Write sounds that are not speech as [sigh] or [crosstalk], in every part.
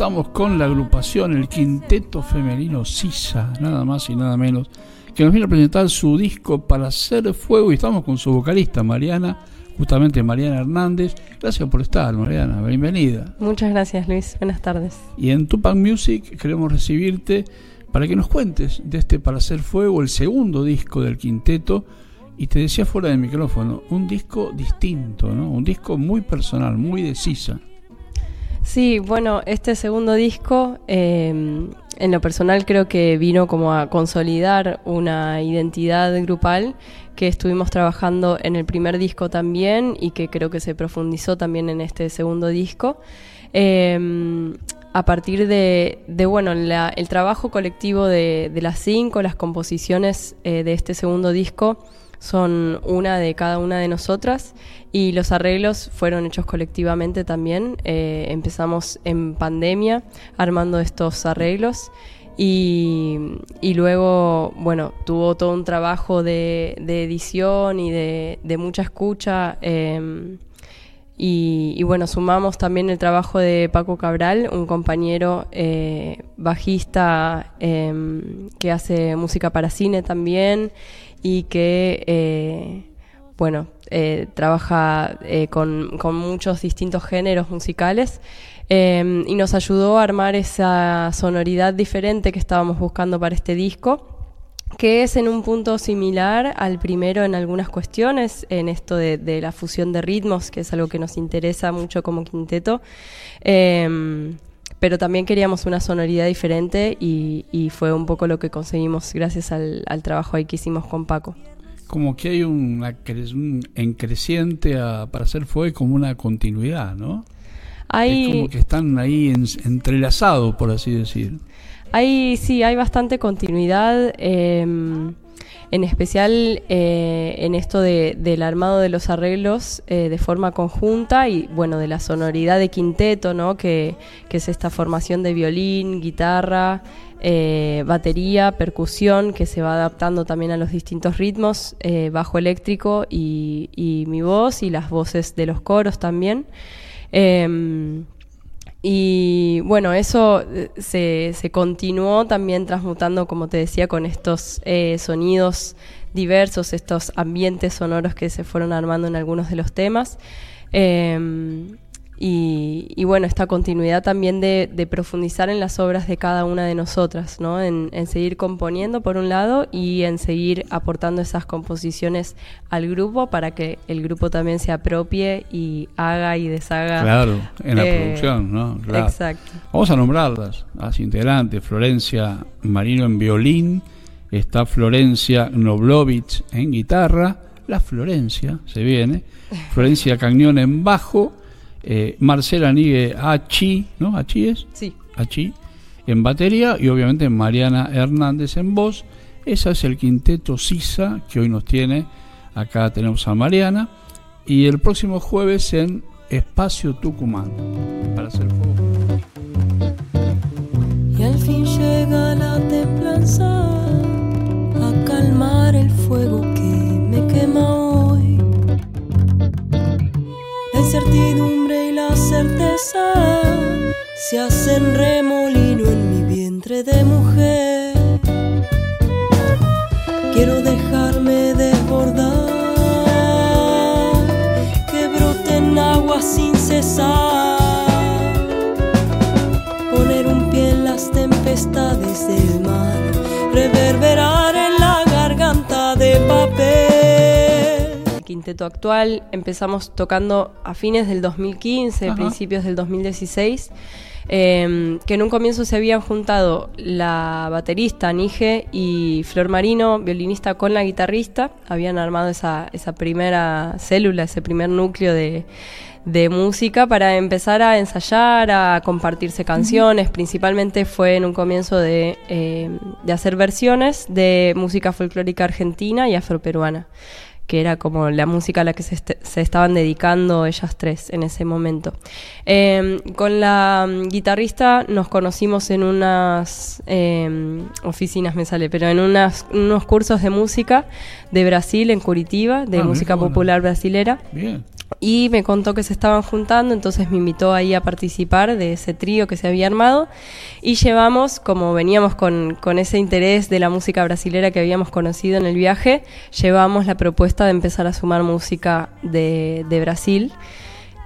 estamos con la agrupación, el quinteto femenino Sisa, nada más y nada menos, que nos viene a presentar su disco para hacer fuego y estamos con su vocalista Mariana, justamente Mariana Hernández. Gracias por estar, Mariana, bienvenida. Muchas gracias, Luis. Buenas tardes. Y en Tupac Music queremos recibirte para que nos cuentes de este Para hacer fuego, el segundo disco del quinteto. Y te decía fuera del micrófono, un disco distinto, ¿no? Un disco muy personal, muy de Sisa. Sí, bueno, este segundo disco, em, en lo personal creo que vino como a consolidar una identidad grupal que estuvimos trabajando en el primer disco también y que creo que se profundizó también en este segundo disco. Em, a partir de, bueno, el trabajo colectivo de, las cinco, las composiciones eh, de este segundo disco, son una de cada una de nosotras y los arreglos fueron hechos colectivamente también. Eh, empezamos en pandemia armando estos arreglos y, luego, bueno, tuvo todo un trabajo de, edición y de, mucha escucha. Em, y, bueno, sumamos también el trabajo de Paco Cabral, un compañero eh, bajista em, que hace música para cine también y que, eh, bueno, eh, trabaja eh, con, muchos distintos géneros musicales y nos ayudó a armar esa sonoridad diferente que estábamos buscando para este disco que es en un punto similar al primero en algunas cuestiones, en esto de, la fusión de ritmos, que es algo que nos interesa mucho como quinteto. Em, pero también queríamos una sonoridad diferente y, fue un poco lo que conseguimos gracias al, trabajo ahí que hicimos con Paco. Como que hay un, en creciente para hacer fue como una continuidad, ¿no? Hay, es como que están ahí entrelazados, por así decir. Hay, sí, hay bastante continuidad. Eh, en especial eh, en esto del armado de los arreglos eh, de forma conjunta y bueno, de la sonoridad de quinteto, ¿no? que, es esta formación de violín, guitarra, eh, batería, percusión, que se va adaptando también a los distintos ritmos, bajo eléctrico y, y, mi voz y las voces de los coros también. Y bueno, eso eh, se, se, continuó también transmutando, como te decía, con estos eh, sonidos diversos, estos ambientes sonoros que se fueron armando en algunos de los temas. Em, y, bueno, esta continuidad también de, profundizar en las obras de cada una de nosotras, ¿no? En, seguir componiendo por un lado y en seguir aportando esas composiciones al grupo para que el grupo también se apropie y haga y deshaga. Claro, en la eh, producción, ¿no? Exacto. Vamos a nombrarlas, las integrantes, Florencia Marino en violín, está Florencia Noblovich en guitarra, la Florencia, se viene, Florencia Cañón en bajo, eh, Marcela Nigue Achi, ¿no? ¿Achi es? Sí. Achi, en batería y obviamente Mariana Hernández en voz. Esa es el quinteto Sisa que hoy nos tiene. Acá tenemos a Mariana. Y el próximo jueves en Espacio Tucumán. Para hacer fuego. Y al fin llega la templanza a calmar el fuego se hacen remolino en mi vientre de mujer. Quiero dejarme desbordar, que broten agua sin cesar, poner un pie en las tempestades del mar, reverberar quinteto actual. Empezamos tocando a fines del 2015, principios del 2016. Em, que en un comienzo se habían juntado la baterista Nige y Flor Marino, violinista con la guitarrista, habían armado esa, esa primera célula, ese primer núcleo de, música para empezar a ensayar, a compartirse canciones, principalmente fue en un comienzo de, em, de hacer versiones de música folclórica argentina y afroperuana que era como la música a la que se, se estaban dedicando ellas tres en ese momento. Em, con la mm, guitarrista nos conocimos en unas em, oficinas, me sale, pero en unas, unos cursos de música de Brasil, en Curitiba, de ah, música popular brasilera. Y me contó que se estaban juntando, entonces me invitó ahí a participar de ese trío que se había armado y llevamos, como veníamos con, con ese interés de la música brasilera que habíamos conocido en el viaje, llevamos la propuesta de empezar a sumar música de, de Brasil.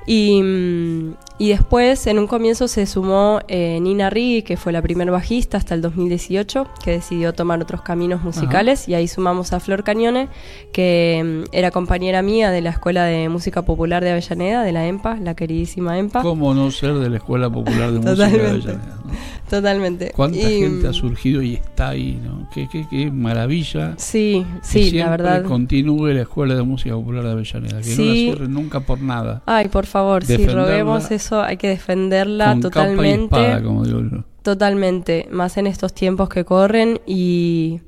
Y, mm, y después, en un comienzo, se sumó eh, Nina Riggi, que fue la primer bajista hasta el 2018, que decidió tomar otros caminos musicales. Y ahí sumamos a Flor Cañone, que mm, era compañera mía de la Escuela de Música Popular de Avellaneda, de la EMPA, la queridísima EMPA. ¿Cómo no ser de la Escuela Popular de Música de. Avellaneda? [laughs] Totalmente. ¿Cuánta Y, gente ha mm, surgido y está ahí? ¿no? Qué, qué, qué maravilla. Sí, que sí, la siempre verdad. continúe la Escuela de Música Popular de Avellaneda. Que no la Sí. cierren nunca por nada. Ay, por favor, sí, Defenderla roguemos eso, hay que defenderla con capa y totalmente. espada, como digo yo. Totalmente, más en estos tiempos que corren y,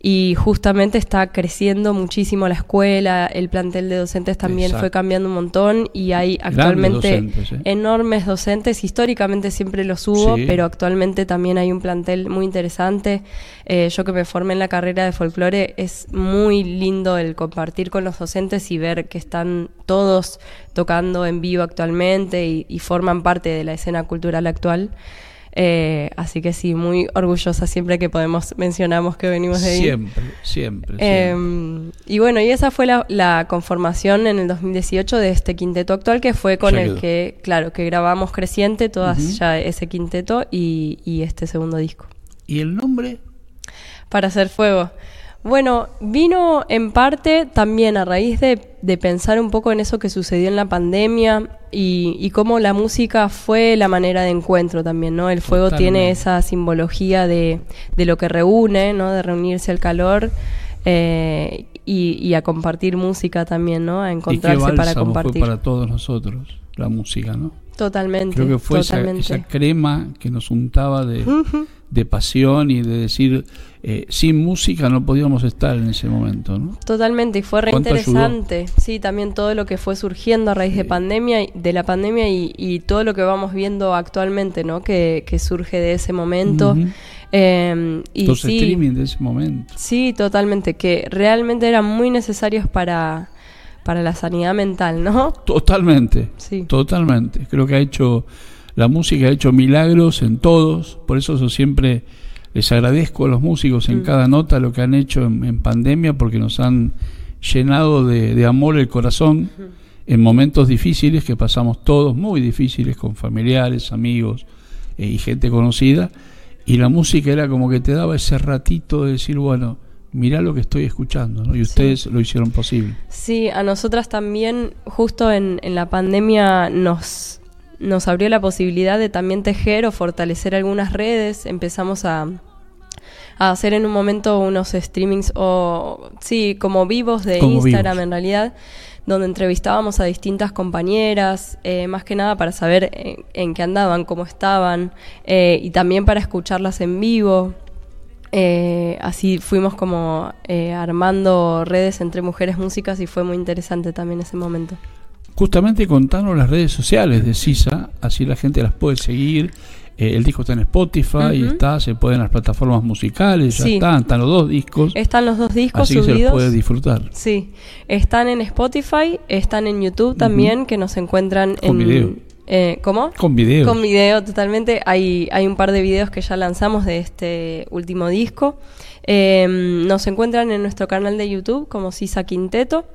y justamente está creciendo muchísimo la escuela, el plantel de docentes también Exacto. fue cambiando un montón y hay actualmente docentes, ¿eh? enormes docentes, históricamente siempre los hubo, Sí. pero actualmente también hay un plantel muy interesante. Eh, yo que me formé en la carrera de folclore, es muy lindo el compartir con los docentes y ver que están todos tocando en vivo actualmente y, y forman parte de la escena cultural actual. Eh, así que sí, muy orgullosa siempre que podemos mencionamos que venimos de ahí. Siempre, siempre. Eh, siempre. y bueno, y esa fue la, la conformación en el 2018 de este quinteto actual, que fue con Ya el quedó. que, claro, que grabamos Creciente, todas ya ese quinteto y, y este segundo disco. ¿Y el nombre? Para hacer fuego. Bueno, vino en parte también a raíz de, de pensar un poco en eso que sucedió en la pandemia y, y cómo la música fue la manera de encuentro también, ¿no? El fuego tiene esa simbología de, de lo que reúne, ¿no? De reunirse al calor eh, y, y a compartir música también, ¿no? A ¿Y qué encontrarse para compartir. fue para todos nosotros la música, no? Totalmente. Creo que fue esa, totalmente. esa crema que nos untaba de pasión y de decir, eh, sin música no podíamos estar en ese momento, ¿no? Totalmente, y fue re ¿Cuánto interesante. Sí, también todo lo que fue surgiendo a raíz de pandemia, de la pandemia y, y todo lo que vamos viendo actualmente, ¿no? Que, que surge de ese momento. Eh, y Los sí, streaming de ese momento. sí, totalmente, que realmente eran muy necesarios para, para la sanidad mental, ¿no? Totalmente, Sí. totalmente. Creo que ha hecho, la música ha hecho milagros en todos, por eso yo siempre les agradezco a los músicos en Mm. cada nota lo que han hecho en, en pandemia, porque nos han llenado de, de amor el corazón en momentos difíciles que pasamos todos, muy difíciles, con familiares, amigos eh, y gente conocida, y la música era como que te daba ese ratito de decir, bueno, mirá lo que estoy escuchando, ¿no? y ustedes lo hicieron posible. Sí, a nosotras también, justo en, en la pandemia, nos, nos abrió la posibilidad de también tejer o fortalecer algunas redes. Empezamos a, a hacer en un momento unos streamings o, sí, como vivos de Como Instagram vivos. en realidad, donde entrevistábamos a distintas compañeras, eh, más que nada para saber en, en qué andaban, cómo estaban, eh, y también para escucharlas en vivo. Eh, así fuimos como eh, armando redes entre mujeres músicas y fue muy interesante también ese momento. Justamente contanos las redes sociales de CISA, así la gente las puede seguir. Eh, el disco está en Spotify, y está, se puede en las plataformas musicales, ya Sí. están, están los dos discos, Están los dos discos así que se los subidos. puede disfrutar. Sí, están en Spotify, están en YouTube también, que nos encuentran Con en... video. Eh, ¿Cómo? Con videos. Con video, totalmente. Hay, hay un par de videos que ya lanzamos de este último disco. Eh, nos encuentran en nuestro canal de YouTube como Sisa Quinteto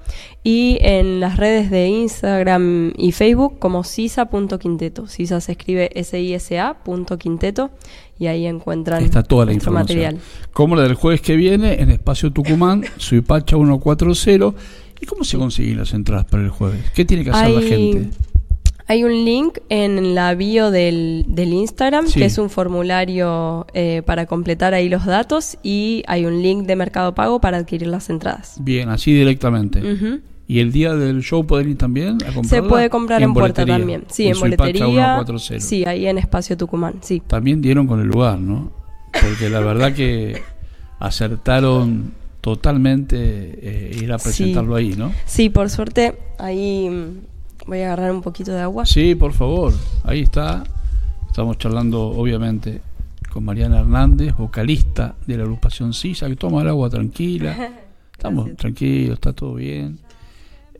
y en las redes de Instagram y Facebook como sisa.quinteto. Sisa se escribe S-I-S-A punto quinteto y ahí encuentran Está toda la información. material. Como la del jueves que viene en Espacio Tucumán, [laughs] Suipacha 140. ¿Y cómo se consiguen las entradas para el jueves? ¿Qué tiene que hacer la gente? Hay un link en la bio del, del Instagram, Sí. que es un formulario eh, para completar ahí los datos, y hay un link de Mercado Pago para adquirir las entradas. Bien, así directamente. ¿Y el día del show pueden ir también a comprarla? Se puede comprar en, puerta también. Sí, en, Suipacha boletería. 140. Sí, ahí en Espacio Tucumán. Sí. También dieron con el lugar, ¿no? Porque la verdad que acertaron totalmente eh, ir a Sí. presentarlo ahí, ¿no? Sí, por suerte, ahí voy a agarrar un poquito de agua. Sí, por favor, ahí está. Estamos charlando, obviamente, con Mariana Hernández, vocalista de la agrupación CISA, que toma el agua tranquila. [laughs] Estamos Gracias. tranquilos, está todo bien.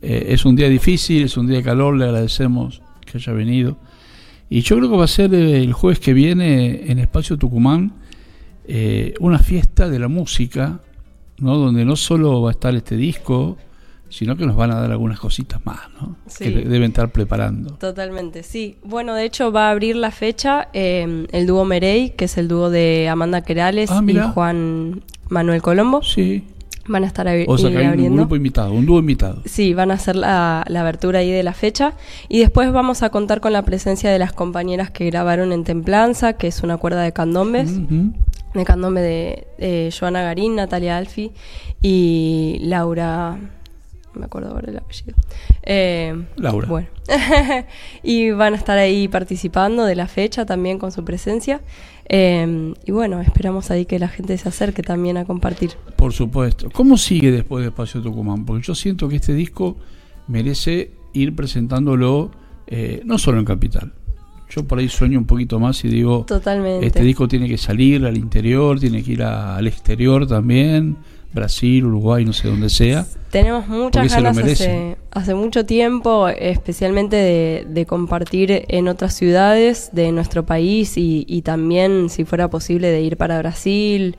Eh, es un día difícil, es un día de calor, le agradecemos que haya venido. Y yo creo que va a ser eh, el jueves que viene en Espacio Tucumán eh, una fiesta de la música, ¿no? donde no solo va a estar este disco, sino que nos van a dar algunas cositas más, ¿no? Sí. Que deben estar preparando. Totalmente, sí. Bueno, de hecho va a abrir la fecha eh, el dúo Merey, que es el dúo de Amanda Querales Ah, y. Juan Manuel Colombo. Sí. Van a estar abri- O sea que hay un abriendo. grupo invitado, un dúo invitado. Sí, van a hacer la, la abertura ahí de la fecha. Y después vamos a contar con la presencia de las compañeras que grabaron en Templanza, que es una cuerda de candombes. De candombe de, de Joana Garín, Natalia Alfi y Laura. Me acuerdo ahora el apellido. Eh, Laura. Bueno. [laughs] y van a estar ahí participando de la fecha también con su presencia. Eh, y bueno, esperamos ahí que la gente se acerque también a compartir. Por supuesto. ¿Cómo sigue después de Espacio Tucumán? Porque yo siento que este disco merece ir presentándolo eh, no solo en Capital. Yo por ahí sueño un poquito más y digo, Totalmente. este disco tiene que salir al interior, tiene que ir a- al exterior también, Brasil, Uruguay, no sé dónde sea. Tenemos muchas ganas hace, hace mucho tiempo, especialmente de, de compartir en otras ciudades de nuestro país y, y también, si fuera posible, de ir para Brasil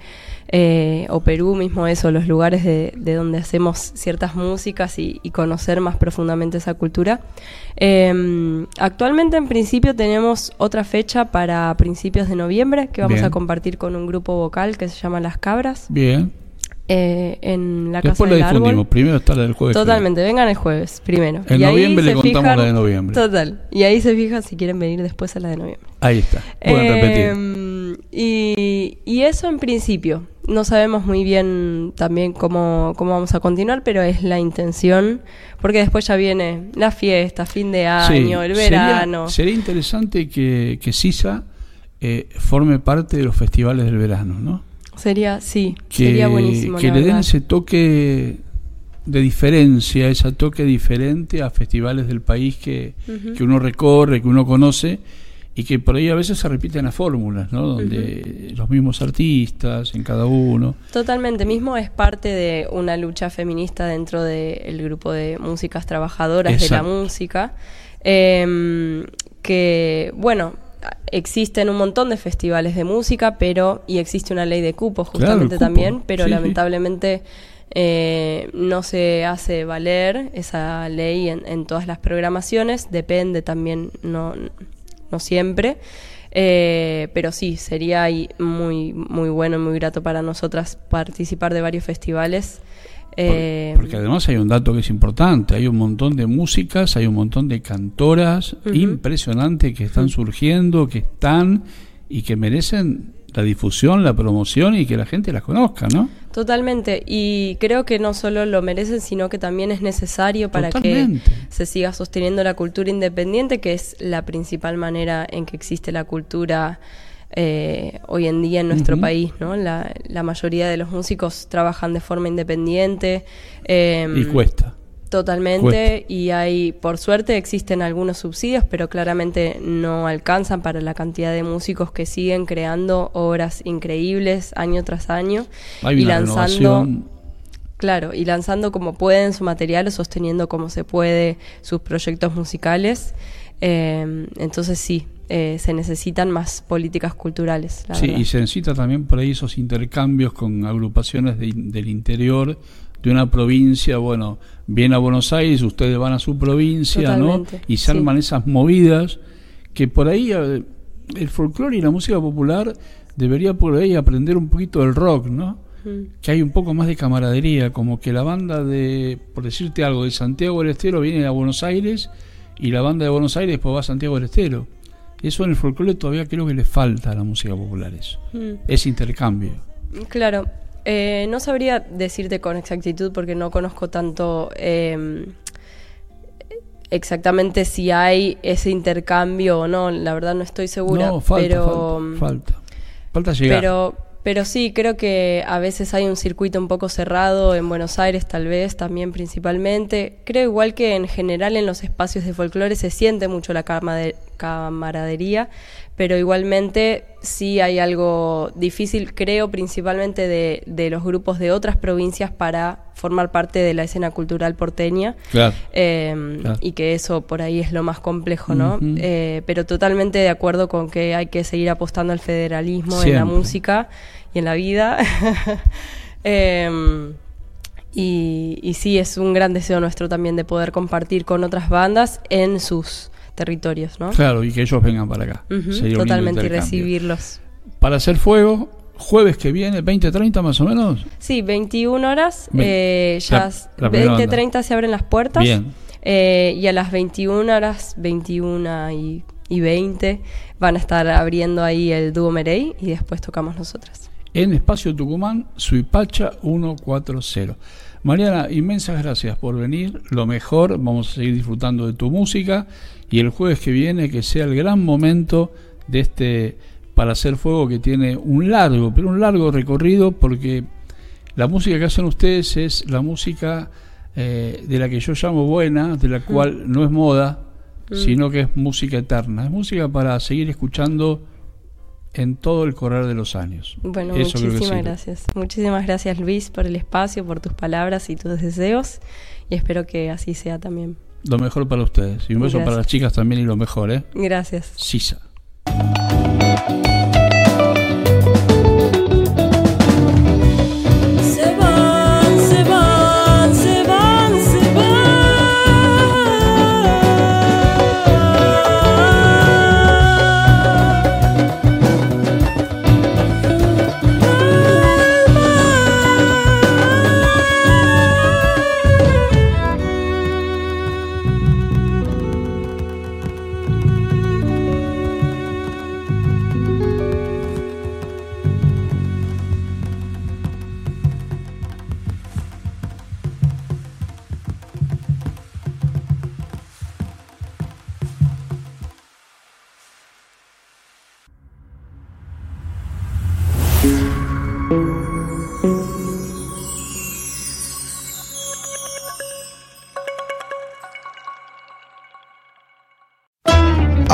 eh, o Perú mismo, eso, los lugares de, de donde hacemos ciertas músicas y, y conocer más profundamente esa cultura. Eh, actualmente, en principio, tenemos otra fecha para principios de noviembre que vamos Bien. a compartir con un grupo vocal que se llama Las Cabras Bien. Eh, en la Después Casa la del difundimos. Árbol. Primero está la del jueves. Totalmente, vengan el jueves, primero. En Y ahí noviembre le contamos fijan- la de noviembre. Total. Y ahí se fijan si quieren venir después a la de noviembre. Ahí está. Pueden repetir. Eh, y, y eso en principio. No sabemos muy bien también cómo, cómo vamos a continuar, pero es la intención. Porque después ya viene la fiesta, fin de año, Sí, el sería- verano. Sería, interesante que, que CISA eh, forme parte de los festivales del verano, ¿no? Sería, sí, que, sería buenísimo. que le den ese toque de diferencia, ese toque diferente a festivales del país que, que uno recorre, que uno conoce y que por ahí a veces se repiten las fórmulas, ¿no? Donde los mismos artistas en cada uno. Totalmente, mismo es parte de una lucha feminista dentro del grupo de músicas trabajadoras de la música, em, que, bueno, existen un montón de festivales de música, pero, y existe una ley de cupos Claro, justamente cupo, también, pero sí, sí. lamentablemente eh, no se hace valer esa ley en, en todas las programaciones, depende también, no, no siempre. Eh, pero sí, sería muy, muy bueno y muy grato para nosotras participar de varios festivales. Eh, porque además hay un dato que es importante, hay un montón de músicas, hay un montón de cantoras impresionantes que están surgiendo, que están y que merecen la difusión, la promoción y que la gente las conozca, ¿no? Totalmente, y creo que no solo lo merecen, sino que también es necesario para Totalmente. que se siga sosteniendo la cultura independiente, que es la principal manera en que existe la cultura eh, hoy en día en nuestro país, ¿no? La, la mayoría de los músicos trabajan de forma independiente. em, Y cuesta. Totalmente, Cuesta. y hay, por suerte, existen algunos subsidios, pero claramente no alcanzan para la cantidad de músicos que siguen creando obras increíbles año tras año Hay y lanzando, renovación. claro, y lanzando como pueden su material o sosteniendo como se puede sus proyectos musicales. Eh, entonces sí, eh, se necesitan más políticas culturales. La Sí, verdad. y se necesita también por ahí esos intercambios con agrupaciones de- del interior de una provincia, bueno, viene a Buenos Aires, ustedes van a su provincia, Totalmente, ¿no? Y se sí. arman esas movidas que por ahí eh, el folclore y la música popular debería por ahí aprender un poquito del rock, ¿no? Mm. Que hay un poco más de camaradería, como que la banda de, por decirte algo, de Santiago del Estero viene a Buenos Aires y la banda de Buenos Aires después va a Santiago del Estero. Eso en el folclore todavía creo que le falta a la música popular eso. Mm. Ese intercambio. Claro, eh, no sabría decirte con exactitud porque no conozco tanto eh, exactamente si hay ese intercambio o no, la verdad no estoy segura, no, falta, pero, falta, falta. Falta llegar. pero pero sí, creo que a veces hay un circuito un poco cerrado en Buenos Aires, tal vez también principalmente. Creo igual que en general en los espacios de folclore se siente mucho la camade- camaradería, pero igualmente sí hay algo difícil, creo, principalmente de, de los grupos de otras provincias para formar parte de la escena cultural porteña. Claro. Eh, Claro. Y que eso por ahí es lo más complejo, ¿no? Eh, pero totalmente de acuerdo con que hay que seguir apostando al federalismo en la música y en la vida. [laughs] Em, y, y sí, es un gran deseo nuestro también de poder compartir con otras bandas en sus territorios, ¿no? Claro, y que ellos vengan para acá. Un lindo totalmente, y recibirlos. Para hacer fuego, jueves que viene, 20-30 más o menos. Sí, 21 horas, Bien. eh, ya La- la primera 20, banda. 30 se abren las puertas. Bien. Eh, y a las 21 horas, 21 y, y 20, van a estar abriendo ahí el dúo Merey y después tocamos nosotras. En Espacio Tucumán, Suipacha 140. Mariana, inmensas gracias por venir. Lo mejor, vamos a seguir disfrutando de tu música. Y el jueves que viene, que sea el gran momento de este para hacer fuego que tiene un largo, pero un largo recorrido, porque la música que hacen ustedes es la música eh, de la que yo llamo buena, de la cual no es moda, sino que es música eterna. Es música para seguir escuchando en todo el correr de los años. Bueno, Eso muchísimas gracias. Muchísimas gracias Luis por el espacio, por tus palabras y tus deseos y espero que así sea también. Lo mejor para ustedes. Y un beso Gracias. para las chicas también y lo mejor, ¿eh? Gracias. Sisa.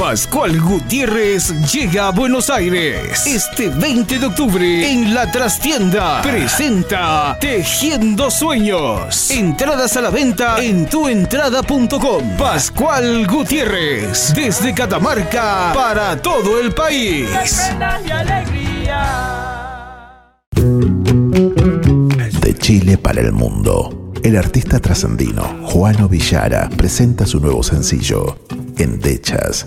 Pascual Gutiérrez llega a Buenos Aires este 20 de octubre en la trastienda. Presenta Tejiendo Sueños. Entradas a la venta en tuentrada.com. Pascual Gutiérrez desde Catamarca para todo el país. De Chile para el mundo. El artista trascendino Juano Villara presenta su nuevo sencillo, Endechas.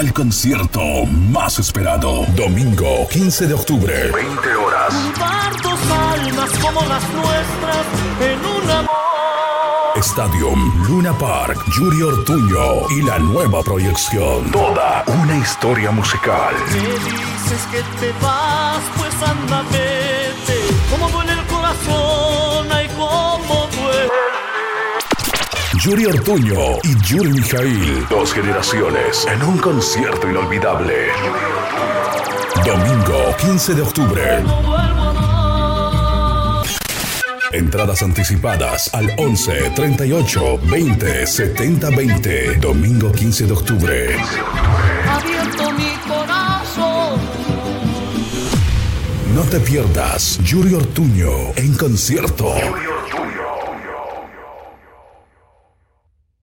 El concierto más esperado. Domingo 15 de octubre. 20 horas. Juntar dos almas como las nuestras en un amor. Stadium Luna Park, Yuri Ortuño y la nueva proyección. Toda una historia musical. Me dices que te vas, pues anda, vete. Como duele el corazón, Yuri Ortuño y Yuri Mijail. Dos generaciones en un concierto inolvidable. Domingo 15 de octubre. Entradas anticipadas al 11 38 20 70 20. Domingo 15 de octubre. Abierto mi corazón. No te pierdas Yuri Ortuño en concierto.